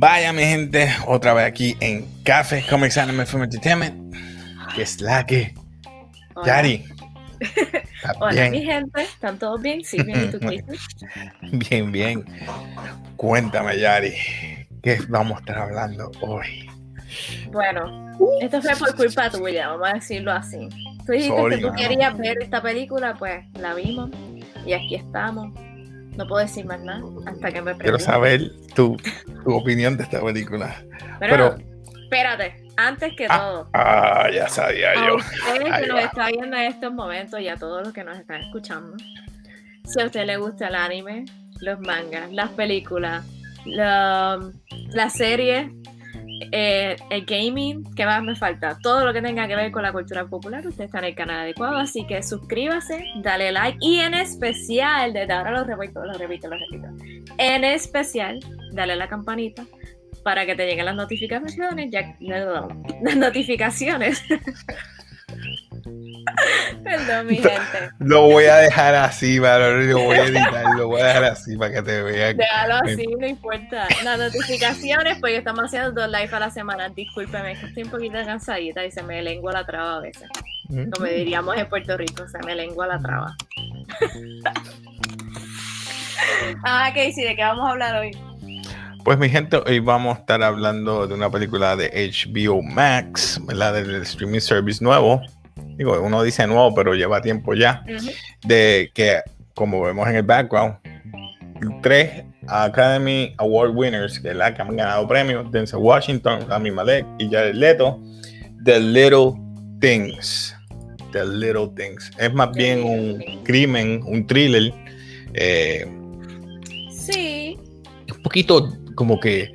Vaya mi gente, otra vez aquí en Café Comics Anime Film Entertainment, que es la que... Hola. Yari, Hola, bien? mi gente. ¿Están todos bien? Sí, bien. ¿Y tú, bien, bien. Cuéntame Yari, ¿qué vamos a estar hablando hoy? Bueno, esto fue por culpa tuya, vamos a decirlo así. Tú dijiste Sorry, que tú querías ver esta película, pues la vimos y aquí estamos. No puedo decir más nada hasta que me Quiero preguntes. saber tu, tu opinión de esta película. Pero, pero- espérate, antes que Ah, todo, Ah, ya sabía a yo. ustedes Ahí que nos están viendo en estos momentos y a todos los que nos están escuchando, si a usted le gusta el anime, los mangas, las películas, la, la serie, eh, el gaming, ¿qué más me falta? Todo lo que tenga que ver con la cultura popular, usted está en el canal adecuado, así que suscríbase, dale like y en especial, desde ahora lo repito, lo repito, lo repito, en especial, dale a la campanita para que te lleguen las notificaciones, ya, las notificaciones. Perdón, mi gente. Lo voy a dejar así, mano, lo voy a editar, lo voy a dejar así para que te vean. Déjalo así, no importa. Las notificaciones, porque estamos haciendo dos live a la semana. Discúlpeme, que estoy un poquito cansadita y se me lengua la traba a veces. Como diríamos en Puerto Rico, se me lengua la traba. ah, Casey, ¿de qué vamos a hablar hoy? Pues mi gente, hoy vamos a estar hablando de una película de HBO Max, ¿verdad? Del streaming service nuevo. Digo, uno dice nuevo, pero lleva tiempo ya. De que, como vemos en el background, tres Academy Award winners, que, ¿verdad? que han ganado premios, Denzel Washington, Rami Malek y Jared Leto, The Little Things. The Little Things. Es más bien un crimen, un thriller. eh, Sí. un poquito como que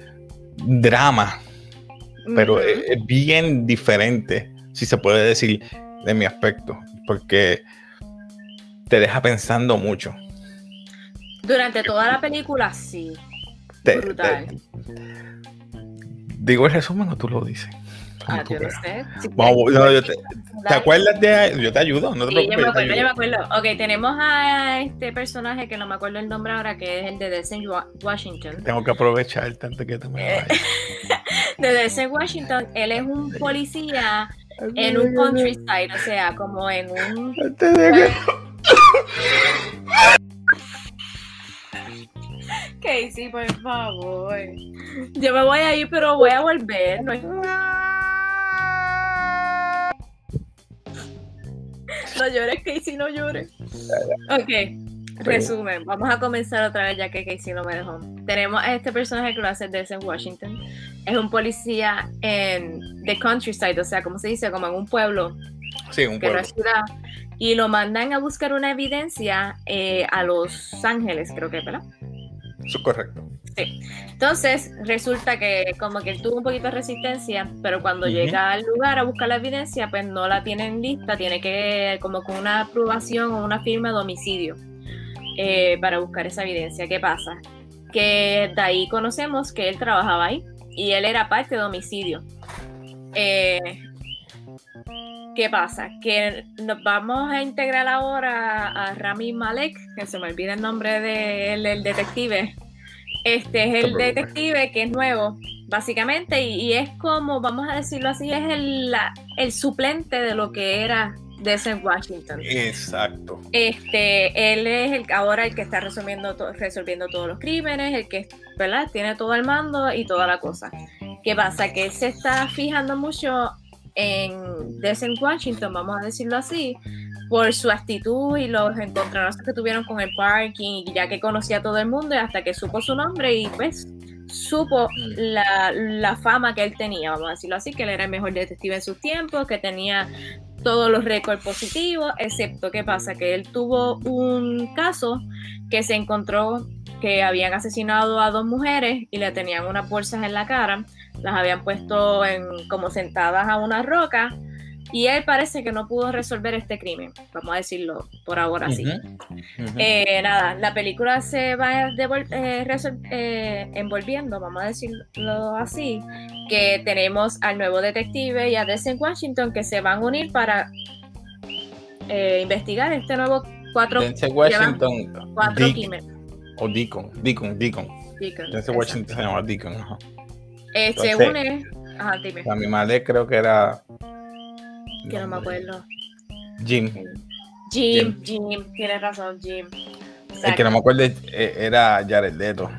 drama, pero es, es bien diferente, si se puede decir, de mi aspecto, porque te deja pensando mucho. Durante toda la película, sí. Te- Brutal. te- digo el resumen o tú lo dices. Como Ah, yo no sé. Si Vamos, quieres- no, yo te, ¿te acuerdas de? Yo te ayudo, no te Sí, yo preocupes. me yo te acuerdo, yo me acuerdo. Ok, tenemos a este personaje que no me acuerdo el nombre ahora, que es el de Wa- Washington. Tengo que aprovechar tanto que te me vayas. De Denzel Washington, él es un policía en un countryside, o sea, como en un... Casey, por favor. Yo me voy a ir, pero voy a volver. No, no llores, Casey, no llores. Ok, resumen. Vamos a comenzar otra vez ya que Casey no me dejó. Tenemos a este personaje que lo hace Denzel Washington. Es un policía en the countryside, o sea, como se dice, como en un pueblo Sí, un que no pueblo. es ciudad. Y lo mandan a buscar una evidencia eh, a Los Ángeles, creo que, ¿verdad? Eso es correcto. Entonces, resulta que como que él tuvo un poquito de resistencia, pero cuando llega al lugar a buscar la evidencia, pues no la tienen lista, tiene que como con una aprobación o una firma de homicidio eh, para buscar esa evidencia. ¿Qué pasa? Que de ahí conocemos que él trabajaba ahí y él era parte de homicidio. Eh, ¿Qué pasa? Que nos vamos a integrar ahora a Rami Malek, que se me olvida el nombre del del detective. Este es el detective que es nuevo, básicamente, y, y es como, vamos a decirlo así, es el, la- el suplente de lo que era Denzel Washington. Exacto. Este, él es el ahora el que está resolviendo, to- resolviendo todos los crímenes, el que, ¿verdad? Tiene todo el mando y toda la cosa. ¿Qué pasa? Que él se está fijando mucho en Denzel Washington, vamos a decirlo así, por su actitud y los encontronazos que tuvieron con el parking, ya que conocía a todo el mundo y hasta que supo su nombre y pues supo la, la fama que él tenía, vamos a decirlo así, que él era el mejor detective en sus tiempos, que tenía todos los récords positivos, excepto que pasa que él tuvo un caso que se encontró que habían asesinado a dos mujeres y le tenían unas bolsas en la cara, las habían puesto en, como sentadas a una roca y él parece que no pudo resolver este crimen, vamos a decirlo por ahora sí. Eh, nada, la película se va eh, eh, envolviendo, vamos a decirlo así, que tenemos al nuevo detective y a Desmond Washington que se van a unir para investigar este nuevo cuatro, Washington, cuatro crímenes. O Deacon, Deacon, Deacon. Deacon Washington se llama Deacon, eh, se une. Ajá, dime. A mi madre creo que era. Que no, me acuerdo. Jim. Jim, Jim, tienes razón, Jim. El que no me acuerdo eh, era Jared Leto.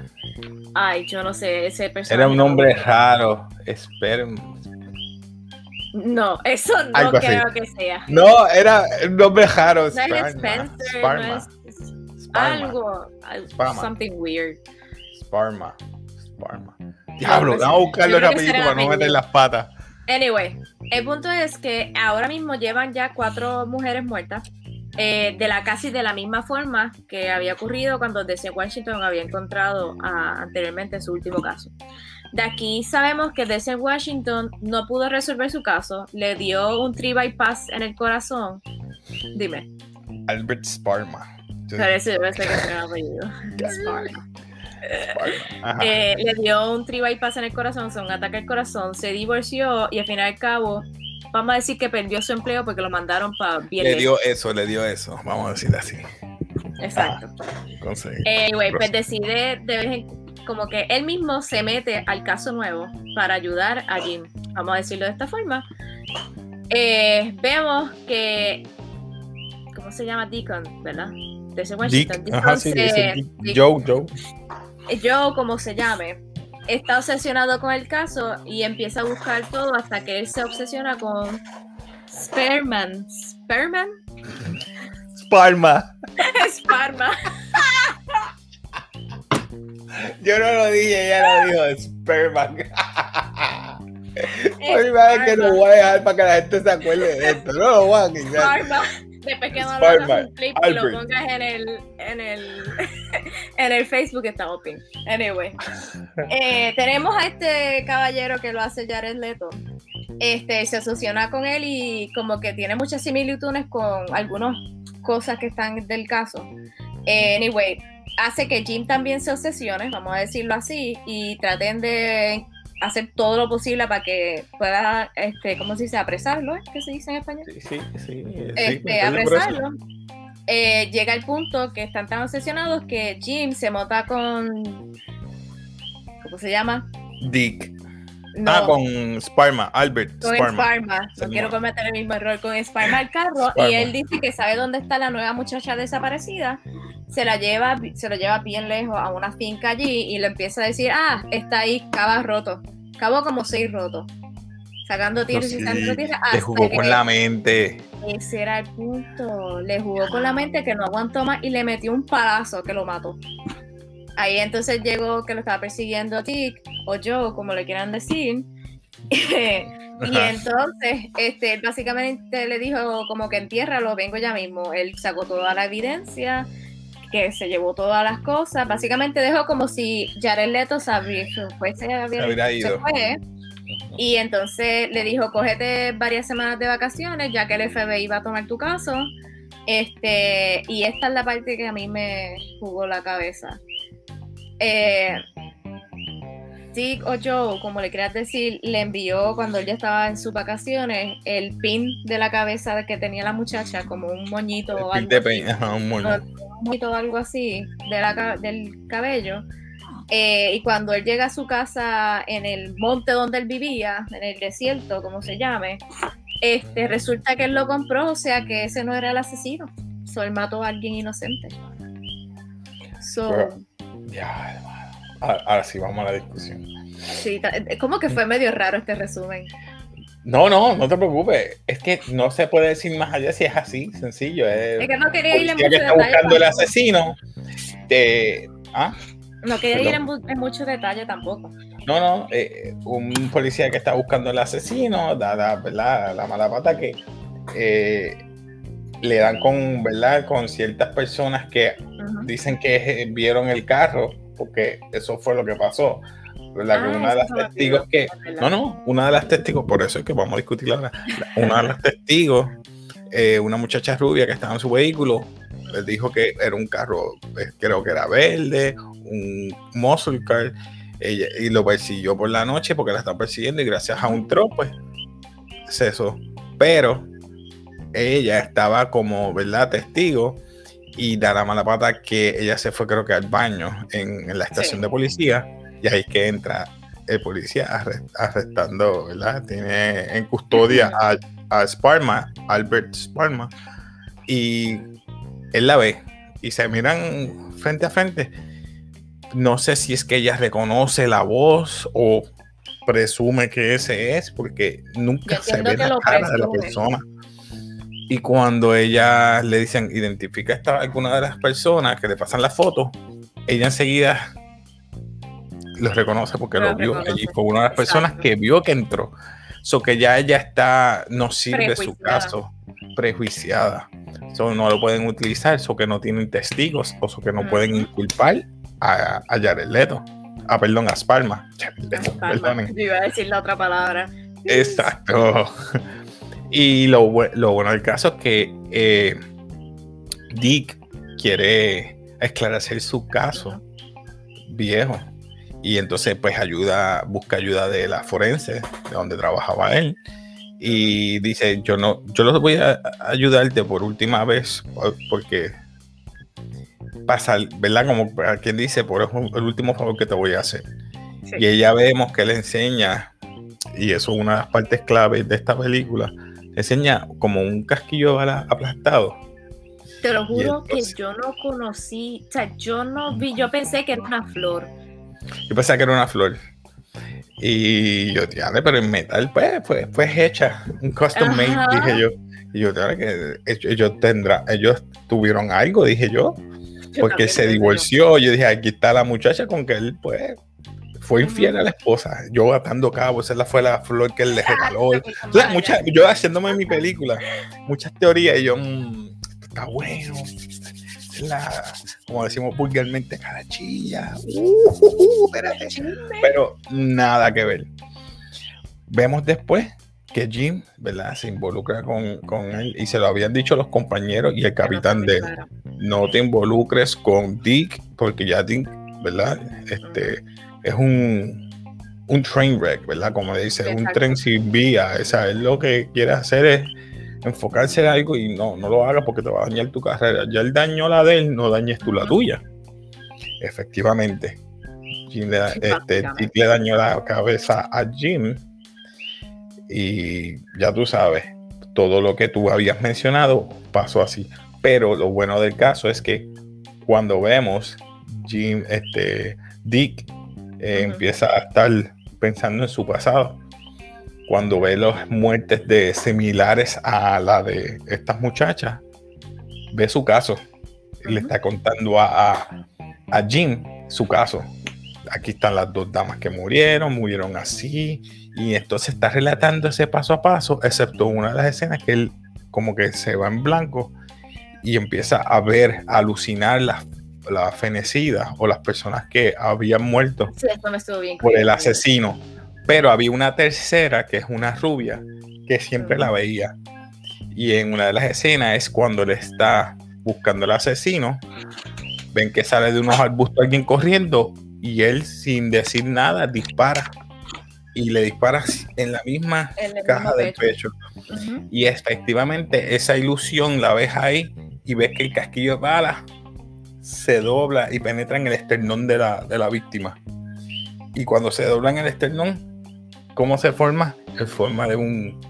Ay, yo no sé, ese personaje. Era un nombre raro. Esperen. No, eso no creo que sea. No, era un nombre raro. No Spencer, no es algo, something weird. Sparma. Sparma. Diablo, vamos a buscarlo rapidito para no meter las patas. Anyway, el punto es que ahora mismo llevan ya cuatro mujeres muertas. Eh, de la casi de la misma forma que había ocurrido cuando DC Washington había encontrado anteriormente su último caso. De aquí sabemos que DC Washington no pudo resolver su caso, le dio un tri bypass en el corazón. Dime. Albert Sparma. Parece, que es apellido. Sparma. Eh, le dio un tri bypass en el corazón, un ataque al corazón, se divorció y al fin y al cabo, vamos a decir que perdió su empleo porque lo mandaron para bien. Le dio eso, le dio eso, vamos a decir así. Exacto. Eh, pues decide de vez en como que él mismo se mete al caso nuevo para ayudar a Jim. Vamos a decirlo de esta forma. Eh, vemos que. ¿Cómo se llama Deacon, verdad? De ese Washington. Joe, Joe. Joe, como se llame, está obsesionado con el caso y empieza a buscar todo hasta que él se obsesiona con Sperman. ¿Sperman? Sparma. Sparma. Yo no lo dije, ella lo dijo, Sperman. Primera vez que no voy a dejar para que la gente se acuerde de esto. No lo voy a quitar. Después que no lo hagas un clip y lo pongas en el, en el, en el Facebook, está open. Anyway. Eh, tenemos a este caballero que lo hace Jared Leto. Este, se asociona con él y como que tiene muchas similitudes con algunas cosas que están del caso. Eh, anyway, hace que Jim también se obsesione, vamos a decirlo así, y traten de hacer todo lo posible para que pueda, este, ¿cómo se dice? Apresarlo, ¿eh? ¿Qué se dice en español? Sí, sí, sí. Este, apresarlo. Eh, llega el punto que están tan obsesionados que Jim se mota con. ¿Cómo se llama? Dick. Ah, con Sparma, Albert. Con Sparma. No quiero cometer el mismo error con Sparma el carro. Y él dice que sabe dónde está la nueva muchacha desaparecida. Se la lleva, se lo lleva bien lejos a una finca allí y le empieza a decir, ah, está ahí, cava roto. Cabo como seis rotos. Sacando tiros y sacando tiros. Le jugó con la mente. Ese era el punto. Le jugó con la mente que no aguantó más y le metió un palazo que lo mató. Ahí entonces llegó que lo estaba persiguiendo Dick o Joe, como le quieran decir. y entonces, este, básicamente le dijo como que lo vengo ya mismo. Él sacó toda la evidencia, que se llevó todas las cosas. Básicamente dejó como si Jared Leto sabía, fuese, había, ido. fue. Y entonces le dijo, cógete varias semanas de vacaciones, ya que el FBI va a tomar tu caso. Este, y esta es la parte que a mí me jugó la cabeza. Eh, Dick o Joe, como le quieras decir, le envió cuando él ya estaba en sus vacaciones el pin de la cabeza que tenía la muchacha, como un moñito o algo, un, moñito o algo así de la, del cabello. Eh, y cuando él llega a su casa en el monte donde él vivía, en el desierto, como se llame, este, resulta que él lo compró, o sea que ese no era el asesino. So, él mató a alguien inocente. So, ya, ahora, sí, vamos a la discusión. Sí, como que fue medio raro este resumen. No, no, no te preocupes. Es que no se puede decir más allá si es así, sencillo. Es, que no quería ir en mucho que está buscando el asesino. ¿ah? No quería ir en, mucho detalle tampoco. No, no, eh, un policía que está buscando el asesino, dada ¿verdad? la mala pata que eh, le dan con, ¿verdad? con ciertas personas que dicen que vieron el carro, porque eso fue lo que pasó. ¿Verdad? que Ah, una de las testigos que. No, no, una de las testigos, por eso es que vamos a discutir ahora. Una de las testigos, eh, una muchacha rubia que estaba en su vehículo, les dijo que era un carro, eh, creo que era verde, un muscle car, ella, y lo persiguió por la noche porque la están persiguiendo y gracias a un tro, pues, es eso. Pero ella estaba como, ¿verdad? Testigo y da la mala pata que ella se fue creo que al baño en, en la estación Sí. de policía y ahí que entra el policía arre- arrestando, ¿verdad? Tiene en custodia a, a Sparma, Albert Sparma, y él la ve y se miran frente a frente. No sé si es que ella reconoce la voz o presume que ese es, porque nunca se ve la cara de la persona. Y cuando ella le dicen, identifica a esta, alguna de las personas que le pasan la foto, ella enseguida lo reconoce porque Lo lo vio. reconoce. Allí fue una de las personas Exacto. que vio que entró. So que ya ella está, no sirve su caso, prejuiciada. So no lo pueden utilizar, so que no tienen testigos, o so que no pueden Ujú. inculpar a, a Jared Leto. Ah, perdón, a Spalma. Jared Leto, Palma. perdonen. Yo iba a decir la otra palabra. Exacto. Y lo, lo bueno del caso es que eh, Dick quiere esclarecer su caso viejo. Y entonces pues ayuda, busca ayuda de la forense, de donde trabajaba él. Y dice, yo no, yo los voy a ayudarte por última vez, por- porque pasa, ¿verdad? Como quien dice, por el último favor que te voy a hacer. Sí. Y ella vemos que le enseña, y eso es una de las partes claves de esta película, le enseña como un casquillo de bala aplastado. Te lo juro entonces- que yo no conocí, o sea, yo no vi, yo pensé que era una flor. Yo pensaba que era una flor. Y yo, diale, pero en metal, pues, pues, pues hecha, un custom made, Ajá. dije yo. Y yo, diale, que ellos, tendrán, ellos tuvieron algo, dije yo, Yo porque se divorció. Yo dije, aquí está la muchacha con que él, pues, fue infiel a la esposa. Yo atando cabos, esa fue la flor que él le regaló. yo. O sea, muchas- yo haciéndome mi película, muchas teorías, y yo, mm, esto está bueno. La, como decimos vulgarmente, carachilla. Uh, espérate. Pero nada que ver. Vemos después que Jim, ¿verdad? Se involucra con, con él y se lo habían dicho los compañeros y el capitán de él. No te involucres con Dick, porque ya Dick, ¿verdad? Este es un, un train wreck, ¿verdad? Como dice, un Exacto. tren sin vía. O sea, él lo que quiere hacer es enfocarse en algo y no, no lo hagas porque te va a dañar tu carrera. Ya él dañó la de él, no dañes tú la tuya. Efectivamente. Jim le, este, le dañó la cabeza a Jim y ya tú sabes, todo lo que tú habías mencionado pasó así. Pero lo bueno del caso es que cuando vemos Jim, este, Dick eh, empieza a estar pensando en su pasado. Cuando ve las muertes de similares a la de estas muchachas, ve su caso. Le está contando a, a, a Jim su caso. Aquí están las dos damas que murieron, murieron así. Y entonces está relatando ese paso a paso, excepto una de las escenas que él como que se va en blanco y empieza a ver, a alucinar las, las fenecidas o las personas que habían muerto Sí, bien. por el asesino. Pero había una tercera, que es una rubia, que siempre la veía. Y en una de las escenas es cuando él está buscando al asesino. Ven que sale de unos arbustos alguien corriendo y él sin decir nada dispara. Y le dispara en la misma En caja mismo del pecho. pecho. Y efectivamente esa ilusión la ves ahí y ves que el casquillo de bala se dobla y penetra en el esternón de la, de la víctima. Y cuando se dobla en el esternón, ¿cómo se forma? En forma de, un,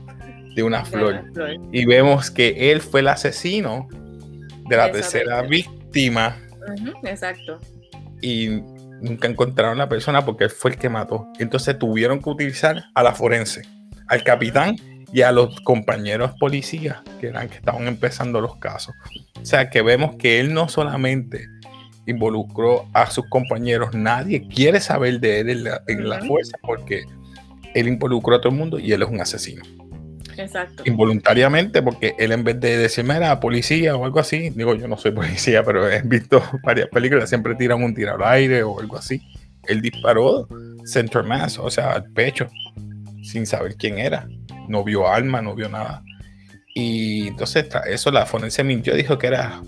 de una flor. Y vemos que él fue el asesino de la tercera víctima Exacto. y nunca encontraron a la persona porque él fue el que mató. Entonces tuvieron que utilizar a la forense, al capitán y a los compañeros policías que eran que estaban empezando los casos. O sea que vemos que él no solamente involucró a sus compañeros, nadie quiere saber de él en la, en la fuerza porque él involucró a todo el mundo y él es un asesino. Exacto. Involuntariamente, porque él en vez de decirme era policía o algo así, digo yo no soy policía, pero he visto varias películas, siempre tiran un tiro al aire o algo así. él disparó center mass, o sea, al pecho, sin saber quién era. No vio alma, no vio nada. Y entonces eso la forense mintió, dijo que era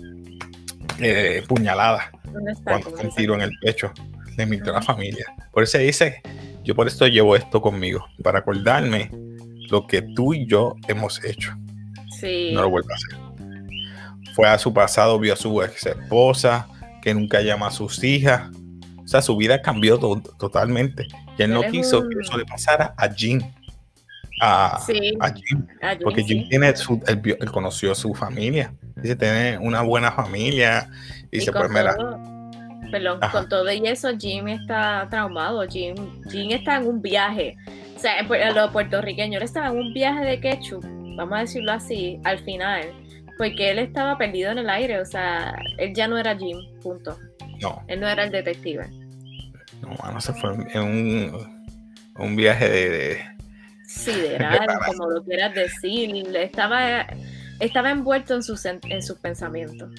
eh, puñalada cuando un tiro en el pecho. Le mintió a la familia. Por eso dice, yo por esto llevo esto conmigo, para acordarme lo que tú y yo hemos hecho. Sí. No lo vuelvo a hacer. Fue a su pasado, vio a su ex esposa, que nunca llama a sus hijas. O sea, su vida cambió totalmente. Y él no quiso que eso le pasara a Jim. A, Jim. porque Jim tiene su, él, conoció a su familia. Dice, tiene una buena familia. Dice, pues mira. Perdón, con todo y eso, Jim está traumado. Jim, Jim está en un viaje. O sea, los puertorriqueños, él estaba en un viaje de ketchup, vamos a decirlo así, al final porque él estaba perdido en el aire, o sea, él ya no era Jim, punto. No. Él no era el detective. No, mano, se fue en un, un viaje de, Sideral, como lo quieras decir. Estaba, estaba envuelto en sus, en sus pensamientos.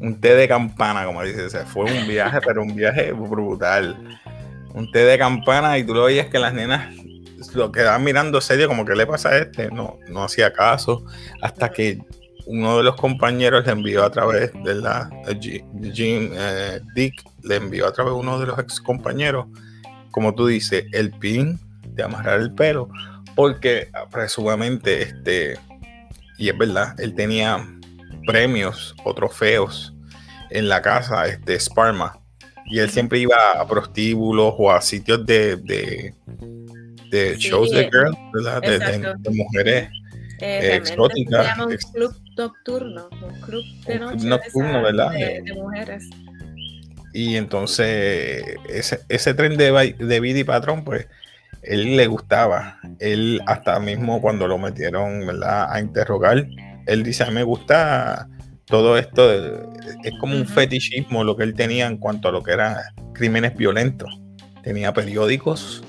Un té de campana, como dice, fue un viaje, pero un viaje brutal. Un té de campana y tú lo veías que las nenas lo quedaban mirando serio, como que le pasa a este, no, no hacía caso, hasta que uno de los compañeros le envió a través de la Jim eh, Dick, le envió a través de uno de los ex compañeros, como tú dices, el pin de amarrar el pelo, porque presumamente este, y es verdad, él tenía premios o trofeos en la casa, este Sparma, y él siempre iba a prostíbulos o a sitios de de shows de girls, ¿verdad? De, mujeres eh, exóticas. Se llama un club nocturno, un club de noche. Nocturno, ¿verdad? De, mujeres. Y entonces ese, ese tren de, de vida y patrón, pues él le gustaba. Él hasta mismo cuando lo metieron ¿verdad? a interrogar, él dice, a mí me gusta todo esto, es como un fetichismo lo que él tenía en cuanto a lo que eran crímenes violentos. Tenía periódicos,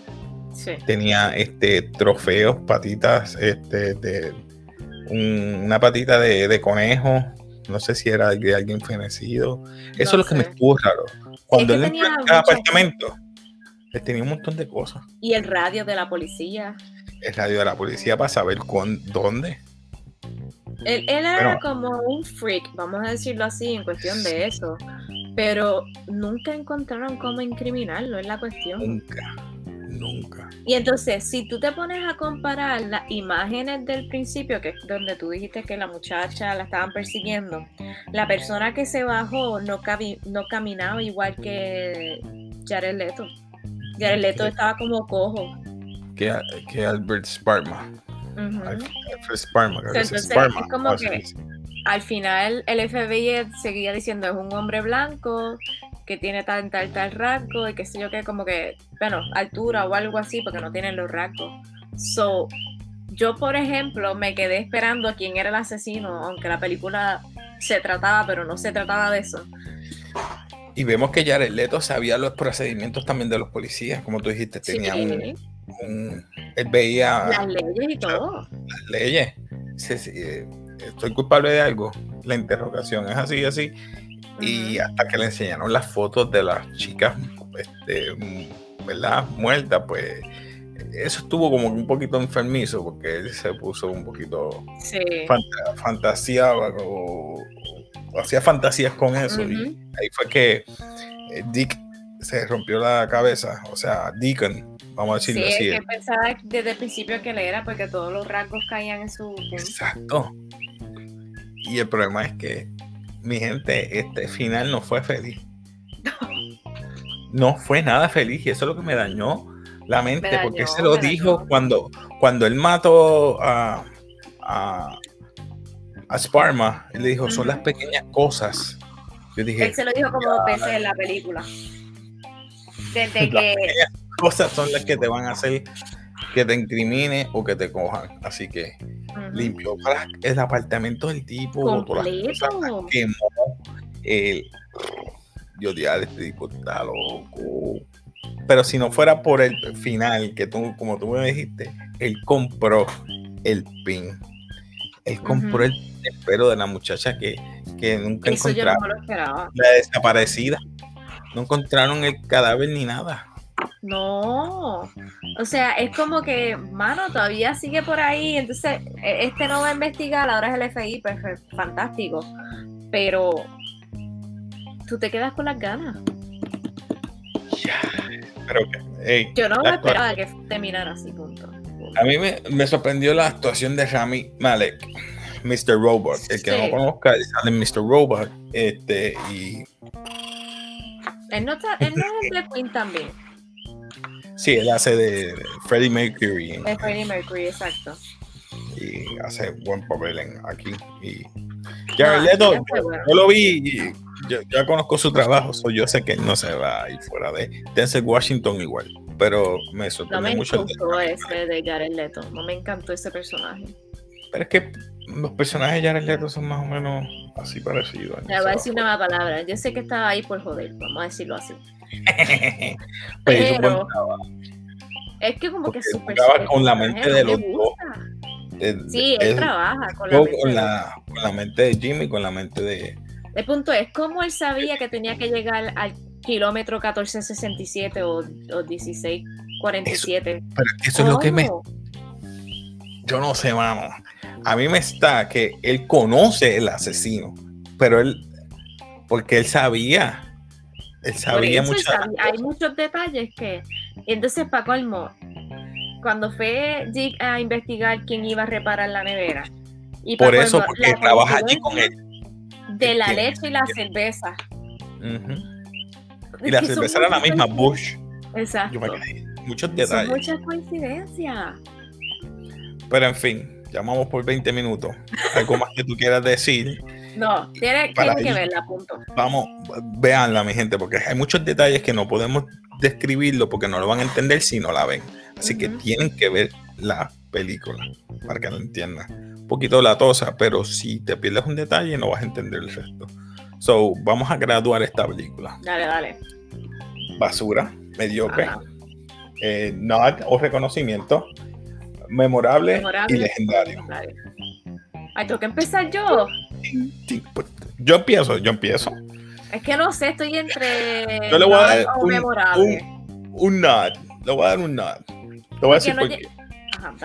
Tenía este trofeos, patitas, este, de una patita de, conejo. No sé si era de alguien fenecido. Eso es lo que me estuvo raro. Cuando él entró en el apartamento, él tenía un montón de cosas. Y el radio de la policía. El radio de la policía para saber con dónde. Él, era como un freak, vamos a decirlo así, en cuestión de eso. Pero nunca encontraron cómo incriminarlo, es la cuestión. Nunca nunca. Y entonces, si tú te pones a comparar las imágenes del principio, que es donde tú dijiste que la muchacha la estaban persiguiendo, la persona que se bajó no, no caminaba igual que Jared Leto. Jared Leto estaba como cojo. Que, que Albert Sparma. Albert Sparma, entonces, es como que al final el FBI seguía diciendo es un hombre blanco que tiene tal, tal, tal rasgo y que sé yo que como que, bueno, altura o algo así, porque no tienen los rasgos. So, yo, por ejemplo, me quedé esperando a quién era el asesino, aunque la película se trataba, pero no se trataba de eso. Y vemos que Jared Leto sabía los procedimientos también de los policías, como tú dijiste, tenía un, Él veía... Las leyes y todo. Las leyes. Eh, estoy culpable de algo. La interrogación es así, así y hasta que le enseñaron las fotos de las chicas, este, ¿verdad? Muertas, pues eso estuvo como un poquito enfermizo porque él se puso un poquito sí. fantaseaba o, hacía fantasías con eso y ahí fue que eh, Dick se rompió la cabeza, o sea, Deacon, vamos a decirlo sí, así. que pensaba desde el principio que le era porque todos los rasgos caían en su... Exacto. Y el problema es que mi gente, este final no fue feliz. No fue nada feliz y eso es lo que me dañó la mente, porque se lo dijo cuando, cuando él mató a, a, a Sparma, él le dijo, son las pequeñas cosas. Yo dije, él se lo dijo como dos veces en la película. Desde que... cosas son las que te van a hacer que te incrimine o que te cojan. Así que limpió el apartamento del tipo, quemó el. Dios este tipo está loco. Pero si no fuera por el final, que tú, como tú me dijiste, él compró el pin. Él compró el pelo de la muchacha que, que nunca encontraba. La desaparecida. No encontraron el cadáver ni nada. No, o sea, es como que, mano, todavía sigue por ahí, entonces e, este no va a investigar, ahora es el FBI, pues fantástico, pero tú te quedas con las ganas. Ya, pero yo no me esperaba que terminara así, punto. A mí me, sorprendió la actuación de Rami Malek, Mr. Robot. El que no conozca, sale Mr. Robot. Este, y. Él no, está, él no es de Queen también. Sí, él hace de Freddie Mercury. De Freddie Mercury, exacto. Y hace buen papel en aquí. Y Jared Leto, yo, lo vi y yo ya conozco su trabajo, yo sé que no se va a ir fuera de Denzel Washington igual, pero me sorprendió no me mucho. encantó ese de Jared Leto, no me encantó ese personaje. Pero es que los personajes de Jared Leto son más o menos así parecidos. Le voy a decir una mala palabra, yo sé que estaba ahí por joder, vamos a decirlo así. Pero, es que como que super, con la mente de los dos. sí, él trabaja con la, con la mente de Jimmy, con la mente de, el punto es, ¿cómo él sabía que tenía que llegar al kilómetro 1467 o, o 1647? Eso, pero eso es lo que me... Yo no sé, vamos. A mí me está que él conoce el asesino, pero él, porque él sabía, él sabía mucho. Hay muchos detalles que, entonces para colmo, cuando fue Jig a investigar quién iba a reparar la nevera, y por eso, porque trabaja allí con él de la leche y la cerveza. Y la cerveza era la misma, Bush. Exacto. muchos detalles. muchas coincidencias. Pero en fin, llamamos por 20 minutos. ¿Algo más que tú quieras decir? No, tiene, que verla, punto. Vamos, véanla, mi gente, porque hay muchos detalles que no podemos describirlo porque no lo van a entender si no la ven. Así que tienen que ver la película para que lo entiendan un poquito latosa, pero si te pierdes un detalle no vas a entender el resto. So, vamos a graduar esta película. Dale, dale. Basura, mediocre, eh, nod o reconocimiento, memorable, y legendario. Ay, tengo que empezar yo. Pues, yo empiezo, yo empiezo. Es que no sé, estoy entre. Yo le voy a dar un, un, nod. Le voy a dar un nod. Te voy a decir por qué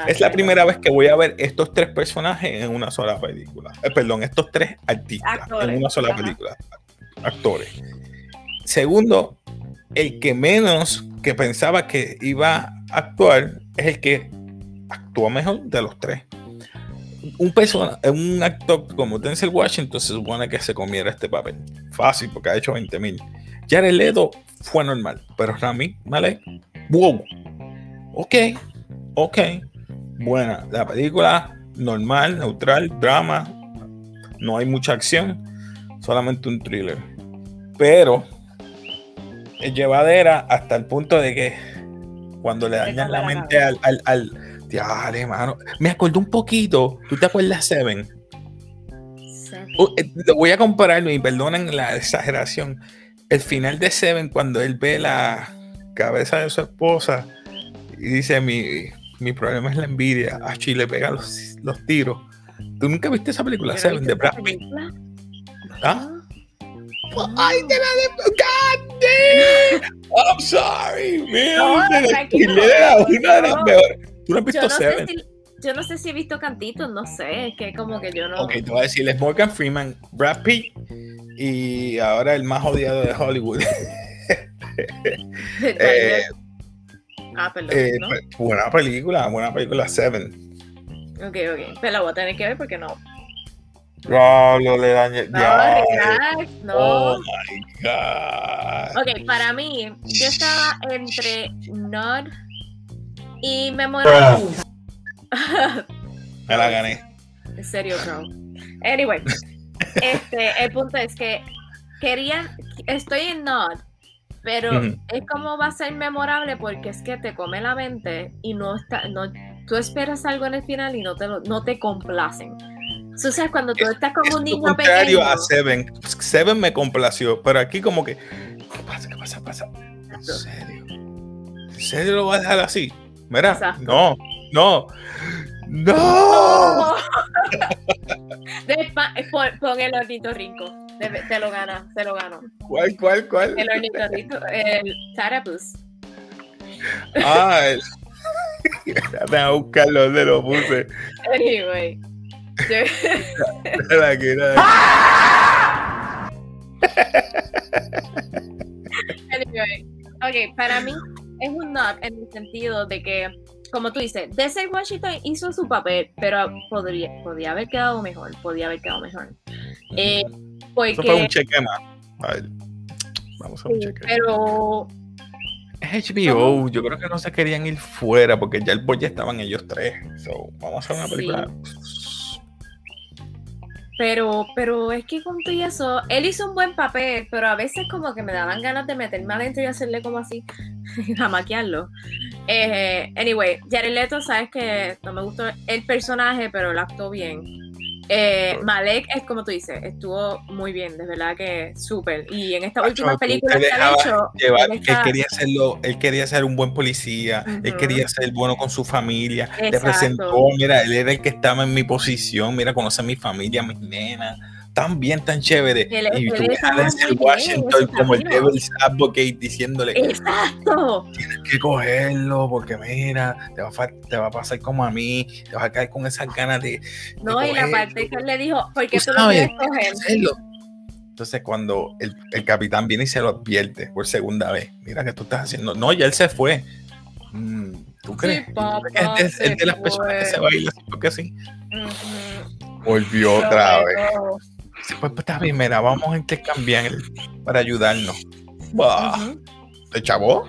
es la primera vez que voy a ver estos tres personajes en una sola película. Eh, perdón, estos tres artistas en una sola película. Actores. Segundo, el que menos que pensaba que iba a actuar es el que actúa mejor de los tres. Un, persona, un actor como Denzel Washington se supone que se comiera este papel. Fácil, porque ha hecho 20 mil. Jared Leto fue normal, pero Rami Malek, wow. Ok, ok, buena. La película normal, neutral, drama, no hay mucha acción, solamente un thriller. Pero es llevadera hasta el punto de que cuando le dañan la mente al, al, al mano. Me acordó un poquito. ¿Tú te acuerdas Seven? Uh, eh, lo voy a compararlo y perdonen la exageración. El final de Seven, cuando él ve la cabeza de su esposa y dice: Mi, mi problema es la envidia. A Chile pega los, los tiros. ¿Tú nunca viste esa película, Seven, de Brad Pitt? ¿Ah? ¡Ay, de la de... ¡God damn! I'm sorry, man. No, una de las mejores. ¿Tú no has visto Seven? yo no sé si he visto cantitos, no sé. Es que como que yo no... Ok, te voy a decir, es Morgan Freeman, Brad Pitt y ahora el más odiado de Hollywood. eh, Ah, perdón. Eh, pues, buena película, buena película, Seven. Ok, ok. Pero la voy a tener que ver porque no. Pablo le dañé. No, relax, no. Oh my God. Ok, para mí, yo estaba entre Nod y Memorable. Me la gané. En serio, bro. Anyway, este, el punto es que quería. Estoy en Nod pero es como va a ser memorable porque es que te come la mente y no está, no, tú esperas algo en el final y no te, no te complacen. O sea, cuando tú estás como un niño contrario a Seven. Seven me complació, pero aquí como que, ¿qué pasa? ¿Qué pasa? pasa? ¿En serio? ¿En serio lo vas a dejar así? Mira, no, no, no. pon, pon el ornitorrinco. Te, te lo gana, te lo gano. ¿Cuál, cuál, cuál? El ornitorrinco, el Tarapus. Ah, el... A buscarlo donde lo puse. Anyway. Era aquí, era anyway. Ok, para mí es un not en el sentido de que, como tú dices, Desert Washington hizo su papel, pero podría, podía haber quedado mejor, podía haber quedado mejor. Eh, porque, Eso fue un cheque más. A ver, vamos a un sí, cheque. pero Es HBO, yo creo que no se querían ir fuera porque ya el boy ya estaban ellos tres. So, vamos a hacer una Sí. película. Pero, pero es que con todo y eso, él hizo un buen papel, pero a veces como que me daban ganas de meterme adentro y hacerle como así, jamaquearlo. Eh, anyway, Jared Leto, sabes que no me gustó el personaje, pero lo actuó bien. Eh, Malek es como tú dices, estuvo muy bien, de verdad que súper. Y en esta Macho, última película que ha dejabas hecho, llevar, él él está- quería hacerlo, él quería ser un buen policía, él Ujú. quería ser bueno con su familia, le Exacto. presentó, mira, él era el que estaba en mi posición, mira, conoce a mi familia, a mis nenas, tan bien, tan chévere. Y tú ves a Denzel bien, Washington como el devil's advocate diciéndole Exacto. tienes que cogerlo porque mira, te va, a, te va a pasar como a mí, te vas a caer con esas ganas de, No, y la cogerlo. parte que él le dijo, ¿por qué Tú lo quieres coger? hacerlo. Entonces, cuando el, el capitán viene y se lo advierte por segunda vez, mira que tú estás haciendo. No, ya él se fue. Mm, ¿Tú crees? ¿Tú papá, crees es, de las personas que fue. se va a ir así porque sí? Volvió otra vez. Pues, pues está bien, mira, vamos a intercambiar para ayudarnos. Bah, Ujú. ¿Te chavó?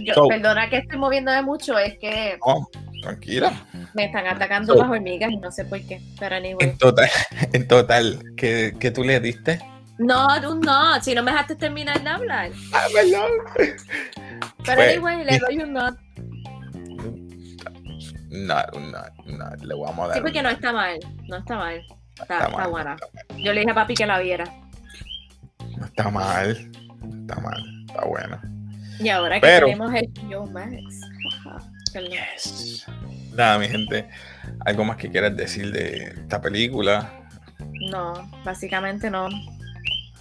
Yo- So- perdona que estoy moviéndome mucho, es que No, tranquila. me están atacando So- las hormigas y no sé por qué. Pero anyway. En total, en total, ¿qué, qué tú le diste? No, tú no, si no me dejaste terminar de hablar. Ah, perdón. Pero Pues, anyway, le doy un not. No, no, no, le vamos a dar. Sí, porque un- no está mal. No está mal. Está, mal, buena. está. Yo le dije a papi que la viera. No está mal. Está mal. Está buena. Y ahora que Pero- tenemos el Yo Max. Nada, mi gente. ¿Algo más que quieras decir de esta película? No, básicamente no.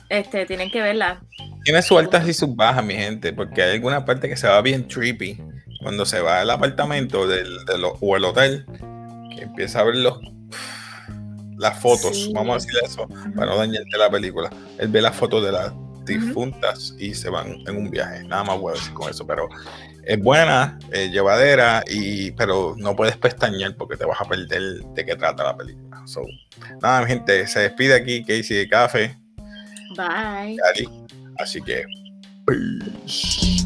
Este, tienen que verla. Tiene sus altas y sus bajas, mi gente, porque hay alguna parte que se va bien trippy. Cuando se va al apartamento del, de lo- o el hotel, que empieza a ver los, las fotos, Sí. vamos a decir eso, para no dañarte la película. Él ve las fotos de las difuntas y se van en un viaje. Nada más puedo decir con eso, pero es buena, es llevadera, y, pero no puedes pestañear porque te vas a perder de qué trata la película. So, nada, mi gente, se despide aquí Casey de Café, Bye. Así que, peace.